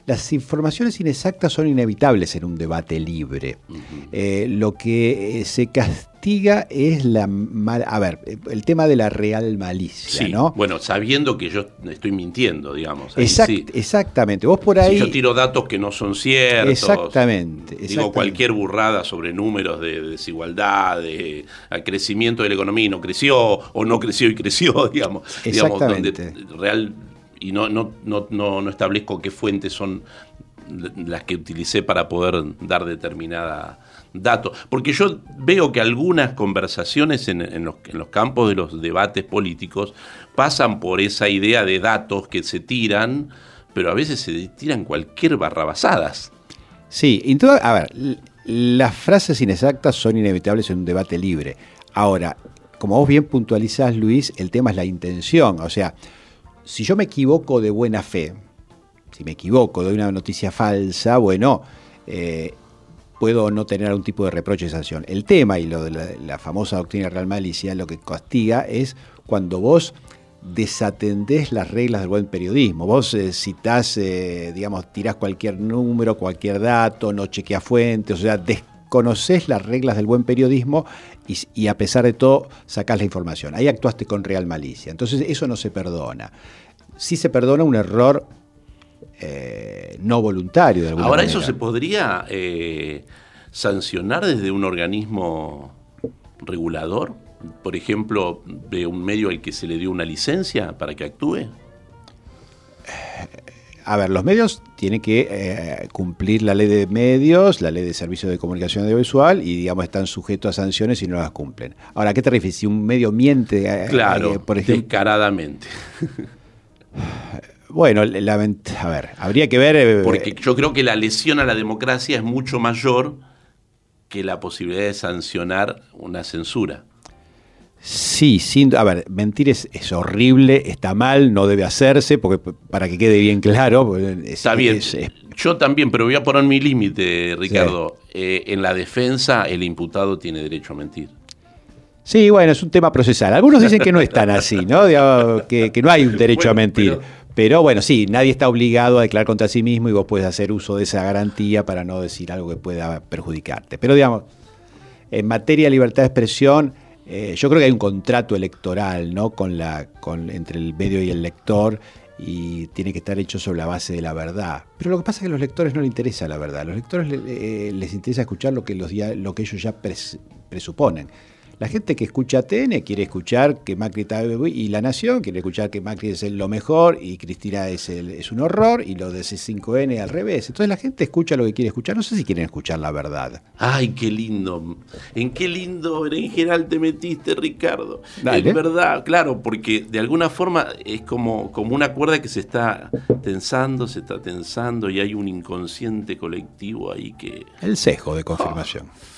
las informaciones inexactas son inevitables en un debate libre. Eh, lo que eh, se castiga es la mal. A ver, el tema de la real malicia, ¿no? Bueno, sabiendo que yo estoy mintiendo, digamos. Exactamente. Vos por ahí. Si yo tiro datos que no son ciertos. Exactamente. Digo cualquier burrada sobre números de, desigualdad, de, crecimiento de la economía y no creció, o no creció y creció, digamos. Exactamente. Digamos, donde real y no, no, no, no, establezco qué fuentes son las que utilicé para poder dar determinada dato. Porque yo veo que algunas conversaciones en, los, en, los, campos de los debates políticos pasan por esa idea de datos que se tiran, pero a veces se tiran cualquier barrabasadas. Sí, a ver, las frases inexactas son inevitables en un debate libre. Ahora, como vos bien puntualizás, Luis, el tema es la intención. O sea, si yo me equivoco de buena fe, si me equivoco, doy una noticia falsa, bueno, eh, puedo no tener algún tipo de reproche de sanción. El tema y lo de la, famosa doctrina real malicia lo que castiga es cuando vos desatendés las reglas del buen periodismo. Vos eh, citás, eh, digamos, tirás cualquier número, cualquier dato, no chequeas fuentes, o sea, conoces las reglas del buen periodismo y, a pesar de todo sacás la información. Ahí actuaste con real malicia. Entonces eso no se perdona. Sí se perdona un error eh, no voluntario. De Ahora eso se podría eh, sancionar desde un organismo regulador, por ejemplo, de un medio al que se le dio una licencia para que actúe. A ver, los medios tienen que eh, cumplir la ley de medios, la ley de servicios de comunicación audiovisual y, digamos, están sujetos a sanciones si no las cumplen. Ahora, ¿qué te refieres? Si un medio miente, eh, claro, eh, por ejemplo. Descaradamente. Bueno, la, a ver, habría que ver. Porque yo creo que la lesión a la democracia es mucho mayor que la posibilidad de sancionar una censura. Sí, sin, a ver, mentir es, horrible, está mal, no debe hacerse, porque para que quede bien claro. Pues, está bien. Yo también, pero voy a poner mi límite, Ricardo. Eh, en la defensa, el imputado tiene derecho a mentir. Sí, bueno, es un tema procesal. Algunos dicen que no es tan así, ¿no? que, no hay un derecho a mentir. Pero... bueno, sí, nadie está obligado a declarar contra sí mismo y vos puedes hacer uso de esa garantía para no decir algo que pueda perjudicarte. Pero digamos, en materia de libertad de expresión, eh, yo creo que hay un contrato electoral ¿no? con la, con, entre el medio y el lector y tiene que estar hecho sobre la base de la verdad. Pero lo que pasa es que a los lectores no les interesa la verdad, a los lectores eh, les interesa escuchar lo que, los, lo que ellos ya presuponen. La gente que escucha TN quiere escuchar que Macri está y La Nación quiere escuchar que Macri es lo mejor y Cristina es, es un horror y lo de C5N al revés. Entonces la gente escucha lo que quiere escuchar. No sé si quieren escuchar la verdad. Ay, qué lindo. En qué lindo en general te metiste, Ricardo. Es verdad, claro, porque de alguna forma es como, como una cuerda que se está tensando, se está tensando y hay un inconsciente colectivo ahí que... El sesgo de confirmación. de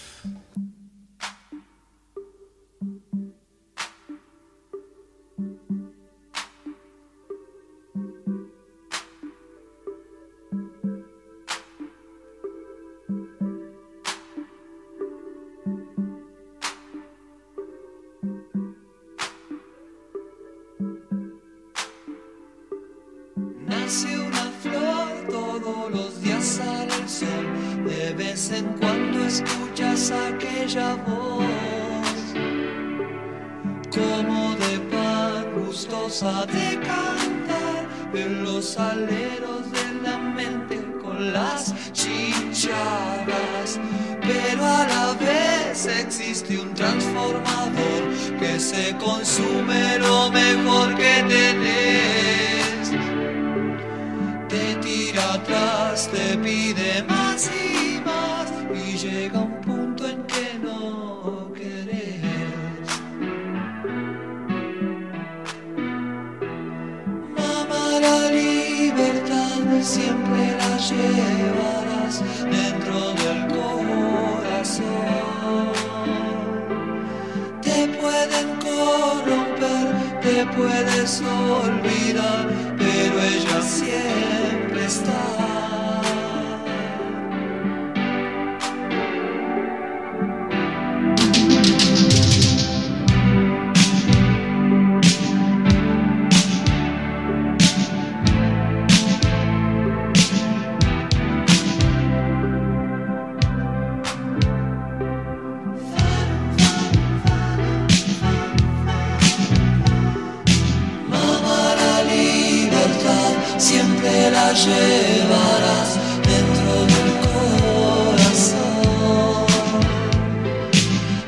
llevarás dentro del corazón.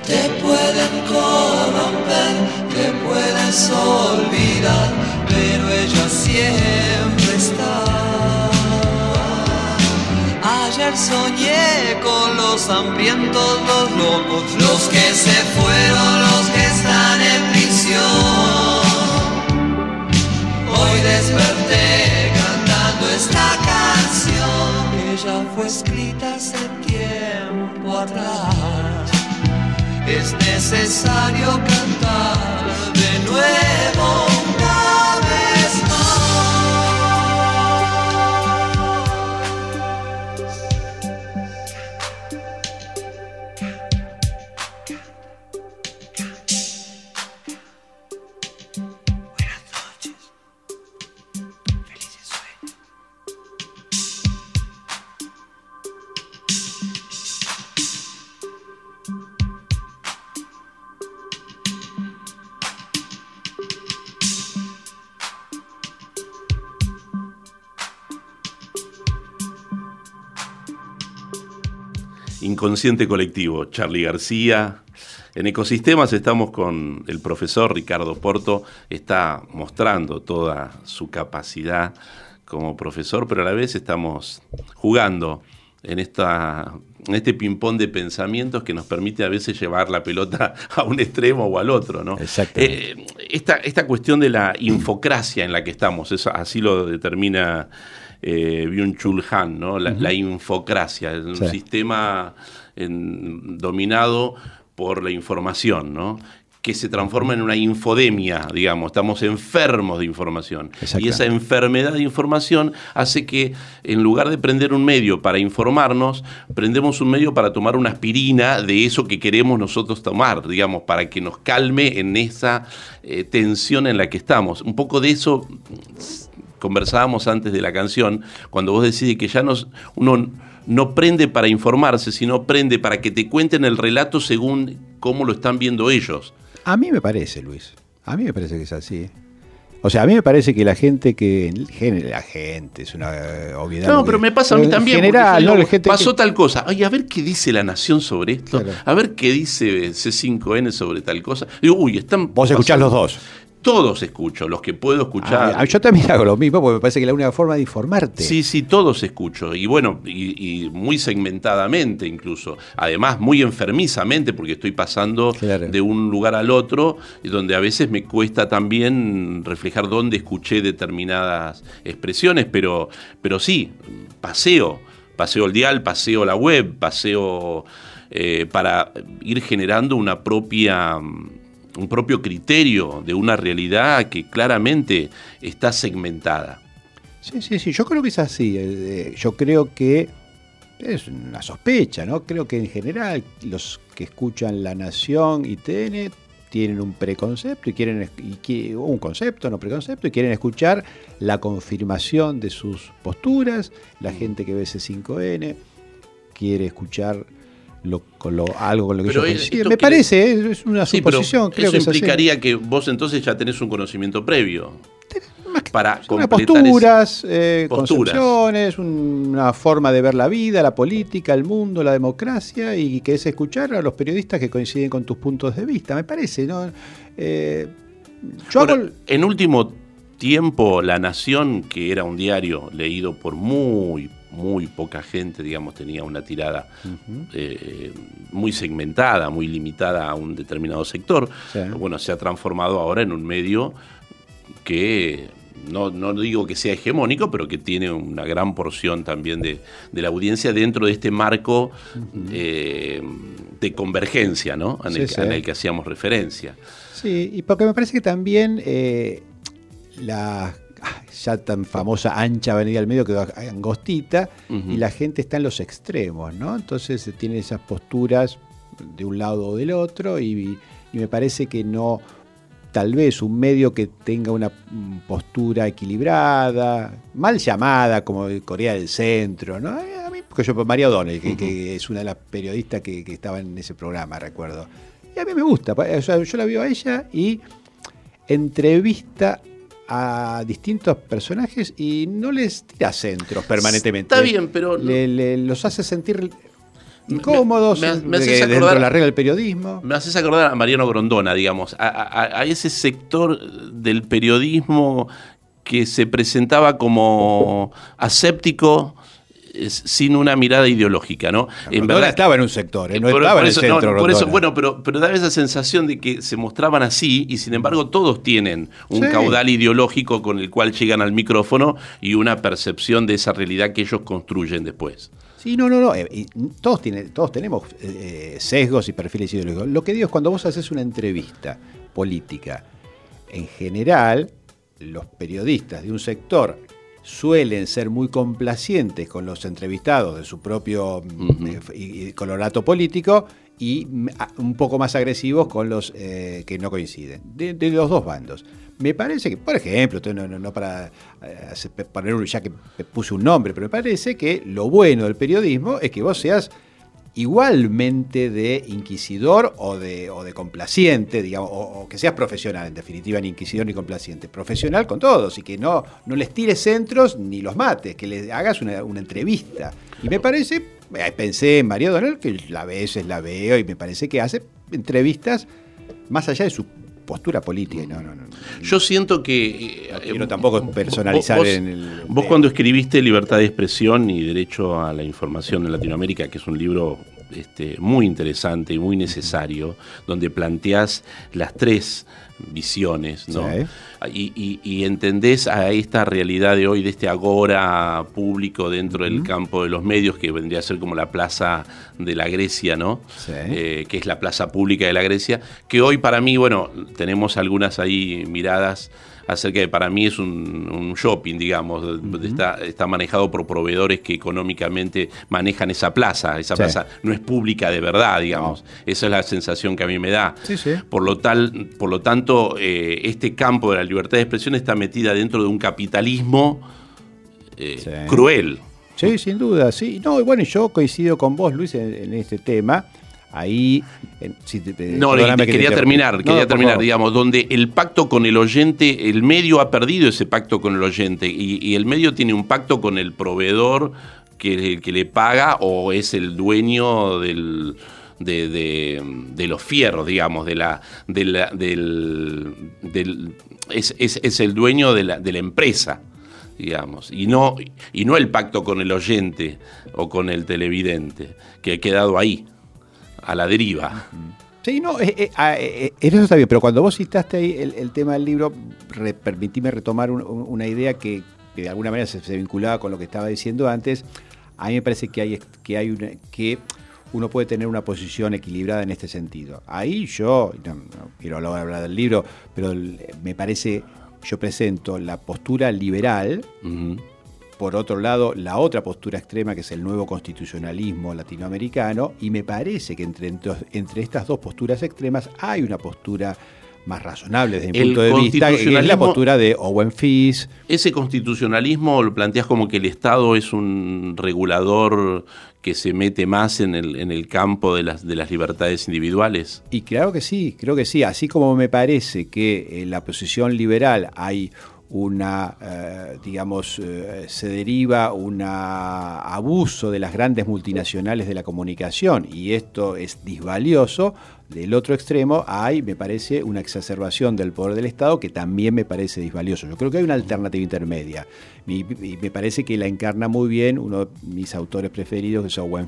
Te pueden corromper, te puedes olvidar, pero ella siempre está. Ayer soñé con los hambrientos, los locos, los que se fueron, los que están en prisión. Ya fue escrita hace tiempo atrás. Es necesario cantar de nuevo. Inconsciente colectivo. Charlie García. En ecosistemas estamos con el profesor Ricardo Porto, está mostrando toda su capacidad como profesor, pero a la vez estamos jugando en, esta, en este ping-pong de pensamientos que nos permite a veces llevar la pelota a un extremo o al otro. ¿no? Eh, esta, esta cuestión de la infocracia en la que estamos, eso, así lo determina eh, Byung-Chul Han, ¿no? la, la infocracia, es un Sí. sistema en- dominado por la información, ¿no? que se transforma en una infodemia, digamos, estamos enfermos de información. Y esa enfermedad de información hace que en lugar de prender un medio para informarnos, prendemos un medio para tomar una aspirina de eso que queremos nosotros tomar, digamos, para que nos calme en esa eh, tensión en la que estamos. Un poco de eso conversábamos antes de la canción, cuando vos decís que ya nos, uno no prende para informarse, sino prende para que te cuenten el relato según cómo lo están viendo ellos. A mí me parece, Luis. A mí me parece que es así. O sea, a mí me parece que la gente que. en La gente, es una eh, obviedad. No, pero me pasa a mí en también. porque general, ¿no? La gente pasó que- tal cosa. Ay, a ver qué dice la nación sobre esto. Claro. A ver qué dice C5N sobre tal cosa. Digo, uy, están. Vos escuchás pasando- los dos. Todos escucho, los que puedo escuchar. Ah, yo también hago lo mismo porque me parece que es la única forma de informarte. Sí, sí, todos escucho. Y bueno, y, y muy segmentadamente incluso. Además, muy enfermizamente, porque estoy pasando Claro. de un lugar al otro, y donde a veces me cuesta también reflejar dónde escuché determinadas expresiones, pero, pero sí, paseo. Paseo el dial, paseo la web, paseo eh, para ir generando una propia un propio criterio de una realidad que claramente está segmentada. Sí, sí, sí, yo creo que es así. eh, eh, Yo creo que es una sospecha, ¿no? Creo que en general los que escuchan La Nación y TN tienen un preconcepto y quieren y un concepto, no preconcepto, y quieren escuchar la confirmación de sus posturas. La gente que ve C5N quiere escuchar lo, con lo- algo con lo que Pero esto Me quiere- parece, es, es una Sí, pero suposición, creo eso que es así. implicaría que vos entonces ya tenés un conocimiento previo Más que- para posturas, eh, Posturas. concepciones, una forma de ver la vida, la política, el mundo, la democracia y que es escuchar a los periodistas que coinciden con tus puntos de vista, me parece, ¿no? Eh, yo Ahora, hago el- en último tiempo, La Nación, que era un diario leído por muy, muy poca gente, digamos, tenía una tirada eh, muy segmentada, muy limitada a un determinado sector. Sí. Bueno, se ha transformado ahora en un medio que no, no digo que sea hegemónico, pero que tiene una gran porción también de, de la audiencia dentro de este marco eh, de convergencia, ¿no? En, el, Sí, en el que hacíamos referencia. Sí, y porque me parece que también eh, la ah, ya tan famosa ancha avenida del medio quedó angostita y la gente está en los extremos, ¿no? Entonces se tienen esas posturas de un lado o del otro y, y me parece que no, tal vez un medio que tenga una mm, postura equilibrada, mal llamada como Corea del Centro, ¿no? Eh, A mí, porque yo, María O'Donnell, que, que es una de las periodistas que, que estaba en ese programa, recuerdo. Y a mí me gusta, o sea, yo la veo a ella y entrevista a distintos personajes y no les tira centros permanentemente. Está bien, pero- Le- le- los hace sentir incómodos me- me haces de- dentro acordar- de la regla del periodismo. Me haces acordar a Mariano Grondona, digamos, a, a- a ese sector del periodismo que se presentaba como aséptico sin una mirada ideológica, ¿no? En Grondona estaba en un sector, eh, no por- estaba por en el no, centro. por eso, Grondona. bueno, pero, pero daba esa sensación de que se mostraban así y sin embargo todos tienen un Sí. caudal ideológico con el cual llegan al micrófono y una percepción de esa realidad que ellos construyen después. Sí, no, no, no. eh, todos, tienen, todos tenemos eh, sesgos y perfiles ideológicos. Lo que digo es cuando vos haces una entrevista política, en general, los periodistas de un sector suelen ser muy complacientes con los entrevistados de su propio eh, colorato político y mm, un poco más agresivos con los eh, que no coinciden, de, de los dos bandos. Me parece que, por ejemplo, no, no- no para eh, poner un- ya que puse un nombre, pero me parece que lo bueno del periodismo es que vos seas igualmente de inquisidor o de, o de complaciente, digamos, o, que seas profesional, en definitiva, ni inquisidor ni complaciente, profesional con todos y que no, no les tires centros ni los mates, que les hagas una, entrevista. Y me parece eh, pensé en María Donel, que a veces la veo y me parece que hace entrevistas más allá de su postura política. No, no, no. Yo siento que... No quiero tampoco personalizar vos, en el... Vos cuando escribiste Libertad de Expresión y Derecho a la Información en Latinoamérica, que es un libro este, muy interesante y muy necesario, donde planteás las tres visiones, ¿no? Sí. Y, y- y entendés a esta realidad de hoy, de este agora público dentro del campo de los medios, que vendría a ser como la plaza de la Grecia, ¿no? Sí. Eh, que es la plaza pública de la Grecia, que hoy para mí, bueno, tenemos algunas ahí miradas acerca de, para mí es un, un shopping, digamos, está, está manejado por proveedores que económicamente manejan esa plaza, esa Sí. plaza no es pública de verdad, digamos, esa es la sensación que a mí me da. Sí, sí. Por lo, tal, por lo tanto, eh, este campo de la libertad de expresión está metida dentro de un capitalismo eh, cruel. Sí, sin duda, sí. No, y bueno, yo coincido con vos, Luis, en, en este tema. Ahí. en- si te- te- No, que quería terminar, No, quería terminar, favor. digamos, donde el pacto con el oyente, el medio ha perdido ese pacto con el oyente y, y el medio tiene un pacto con el proveedor que, que le paga o es el dueño del, de, de- de los fierros, digamos, de la, de la- del, del- es, es- es el dueño de la, de la empresa digamos, y no, y no el pacto con el oyente o con el televidente, que ha quedado ahí, a la deriva. Sí, no, eh, eh, ah, eh, eh, eso está bien, pero cuando vos citaste ahí el, el tema del libro, re- permitime retomar un- un- una idea que, que de alguna manera se, se vinculaba con lo que estaba diciendo antes. A mí me parece que hay, que hay una, que uno puede tener una posición equilibrada en este sentido. Ahí yo, no, no quiero hablar, del libro, pero me parece, yo presento la postura liberal. Por otro lado, la otra postura extrema, que es el nuevo constitucionalismo latinoamericano, y me parece que entre, entre, estas dos posturas extremas hay una postura más razonable desde mi El punto de vista, que es la postura de Owen Fis. Ese constitucionalismo lo planteas como que el Estado es un regulador que se mete más en el, en el campo de las, de las libertades individuales. Y claro que sí, creo que sí. Así como me parece que en la posición liberal hay una, eh, digamos, eh, se deriva un abuso de las grandes multinacionales de la comunicación y esto es disvalioso, del otro extremo hay, me parece, una exacerbación del poder del Estado que también me parece disvalioso. Yo creo que hay una alternativa intermedia y, y me parece que la encarna muy bien uno de mis autores preferidos, que es Owen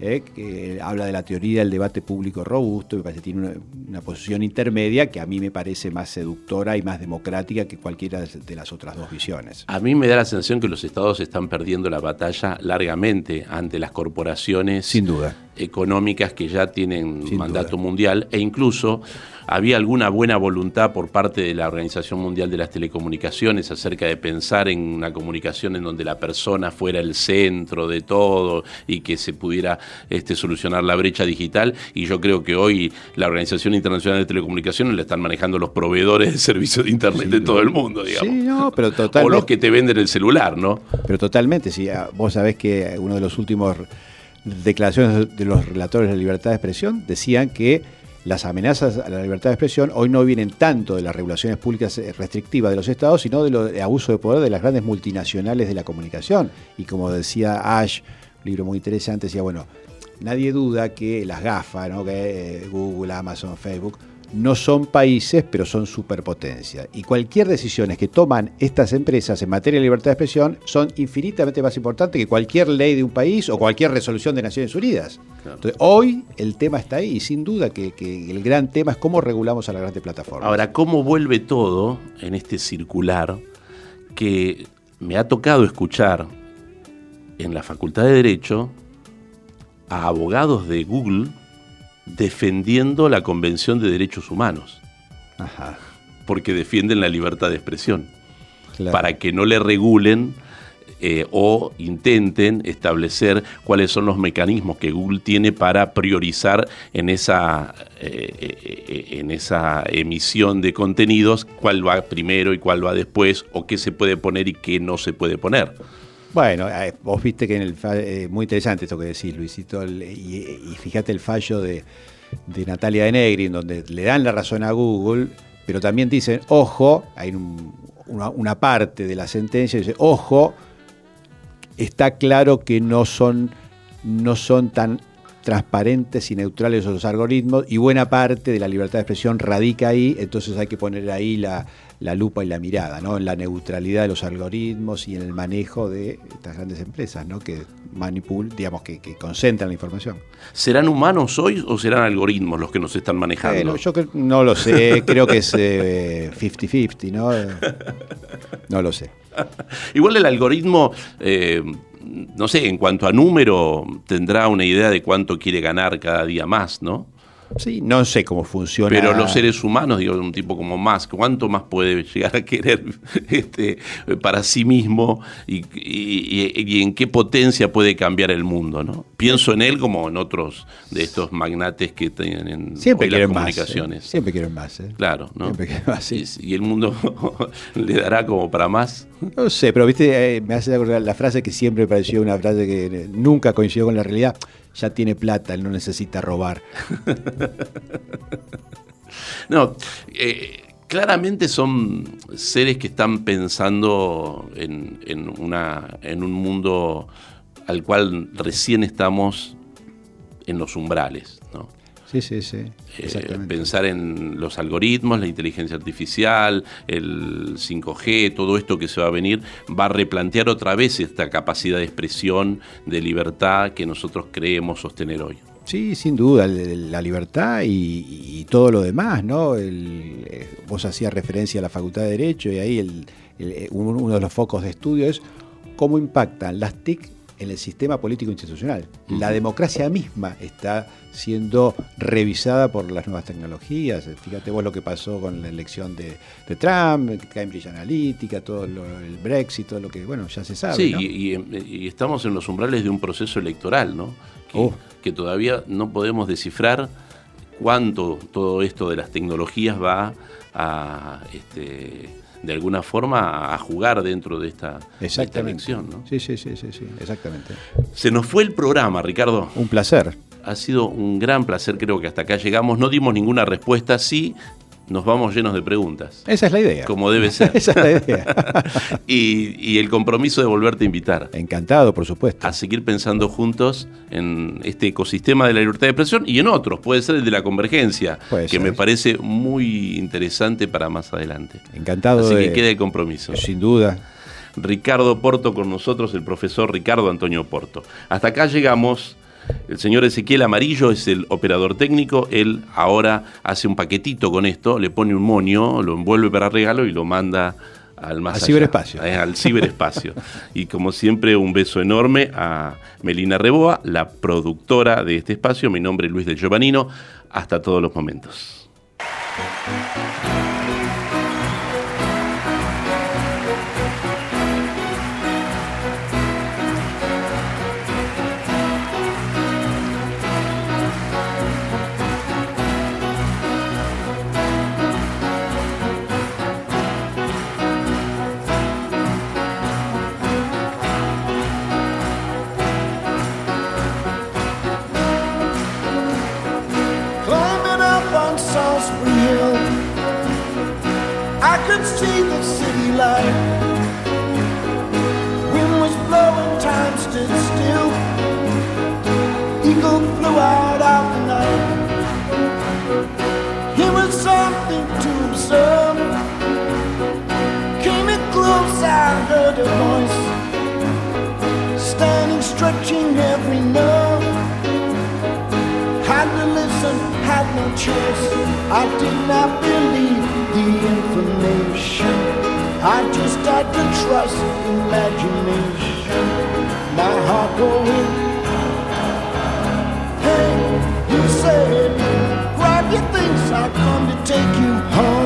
eh, que habla de la teoría del debate público robusto, me parece que tiene una, una posición intermedia que a mí me parece más seductora y más democrática que cualquiera de de las otras dos visiones. A mí me da la sensación que los estados están perdiendo la batalla largamente ante las corporaciones Sin duda. económicas que ya tienen Sin mandato duda. mundial e incluso había alguna buena voluntad por parte de la Organización Mundial de las Telecomunicaciones acerca de pensar en una comunicación en donde la persona fuera el centro de todo y que se pudiera este, solucionar la brecha digital y yo creo que hoy la Organización Internacional de Telecomunicaciones la están manejando los proveedores de servicios de internet de todo el mundo, digamos. Sí, no, pero o totalmente. los que te venden el celular, ¿no? Pero totalmente, sí. ah, Vos sabés que uno de los últimos declaraciones de los relatores de libertad de expresión decían que las amenazas a la libertad de expresión hoy no vienen tanto de las regulaciones públicas eh, restrictivas de los estados, sino de lo de abuso de poder de las grandes multinacionales de la comunicación. Y como decía Ash, un libro muy interesante, decía, bueno, nadie duda que las GAFA, ¿no? que eh, Google, Amazon, Facebook, no son países, pero son superpotencias. Y cualquier decisión que toman estas empresas en materia de libertad de expresión son infinitamente más importantes que cualquier ley de un país o cualquier resolución de Naciones Unidas. Claro. Entonces, hoy el tema está ahí y sin duda que, que el gran tema es cómo regulamos a las grandes plataformas. Ahora, ¿cómo vuelve todo en este circular que me ha tocado escuchar en la Facultad de Derecho a abogados de Google defendiendo la Convención de Derechos Humanos, Ajá, porque defienden la libertad de expresión, claro. para que no le regulen eh, o intenten establecer cuáles son los mecanismos que Google tiene para priorizar en esa, eh, eh, en esa emisión de contenidos cuál va primero y cuál va después, o qué se puede poner y qué no se puede poner. Bueno, eh, vos viste que en el eh, muy interesante esto que decís, Luisito, y, y fíjate el fallo de, Natalia de Negri, donde le dan la razón a Google, pero también dicen, ojo, hay un- una, una parte de la sentencia, dice, ojo, está claro que no son no son tan transparentes y neutrales los algoritmos y buena parte de la libertad de expresión radica ahí, entonces hay que poner ahí la, la lupa y la mirada, ¿no? En la neutralidad de los algoritmos y en el manejo de estas grandes empresas, ¿no? Que manipulan, digamos, que, que concentran la información. ¿Serán humanos hoy o serán algoritmos los que nos están manejando? Bueno, yo cre- no lo sé, creo que es eh, 50-50, ¿no? No lo sé. Igual el algoritmo, eh, no sé, en cuanto a número, tendrá una idea de cuánto quiere ganar cada día más, ¿no? Sí, no sé cómo funciona. Pero los seres humanos, digo, un tipo como Musk, ¿cuánto más puede llegar a querer este, para sí mismo y, y- y- y en qué potencia puede cambiar el mundo? ¿no? Pienso en él como en otros de estos magnates que tienen Siempre hoy las quieren más. comunicaciones. ¿eh? Siempre quieren más. ¿eh? Claro, ¿no? Siempre quieren más, sí. Y, y el mundo le dará como para más. No sé, pero viste, eh, me hace acordar la frase que siempre pareció una frase que eh, nunca coincidió con la realidad. Ya tiene plata, él no necesita robar. No, eh, claramente son seres que están pensando en, un mundo al cual recién estamos en los umbrales, Sí, sí, sí. Eh, pensar en los algoritmos, la inteligencia artificial, el 5G, todo esto que se va a venir, va a replantear otra vez esta capacidad de expresión, de libertad que nosotros creemos sostener hoy. Sí, sin duda, la libertad y, y todo lo demás, ¿no? El, eh, vos hacías referencia a la Facultad de Derecho y ahí el- el- eh, uno de los focos de estudio es cómo impactan las TIC en el sistema político institucional. La democracia misma está siendo revisada por las nuevas tecnologías. Fíjate vos lo que pasó con la elección de, de Trump, Cambridge Analytica, todo lo- el Brexit, todo lo que, bueno, ya se sabe. Sí, ¿no? y, y- y estamos en los umbrales de un proceso electoral, ¿no? Que, Oh. que todavía no podemos descifrar cuánto todo esto de las tecnologías va a, este, de alguna forma, a jugar dentro de esta, de esta Exactamente. elección, ¿no? Sí, sí, sí, sí, sí, exactamente. Se nos fue el programa, Ricardo. Un placer. Ha sido un gran placer, creo que hasta acá llegamos. No dimos ninguna respuesta, sí, nos vamos llenos de preguntas, Esa es la idea. como debe ser. Esa es la idea. y, y el compromiso de volverte a invitar. Encantado, por supuesto. a seguir pensando juntos en este ecosistema de la libertad de expresión y en otros, puede ser el de la convergencia, Puede que ser. me parece muy interesante para más adelante. Encantado Así de, que queda el compromiso. sin duda. Ricardo Porto con nosotros, el profesor Ricardo Antonio Porto. Hasta acá llegamos. El señor Ezequiel Amarillo es el operador técnico. Él ahora hace un paquetito con esto, le pone un moño, lo envuelve para regalo y lo manda al más Al allá, ciberespacio. eh, al ciberespacio. y como siempre, un beso enorme a Melina Reboa, la productora de este espacio. Mi nombre es Luis del Giovanino. Hasta todos los momentos. I did not believe the information. I just had to trust imagination. My heart going. Hey, you said, grab your things, I'll come to take you home.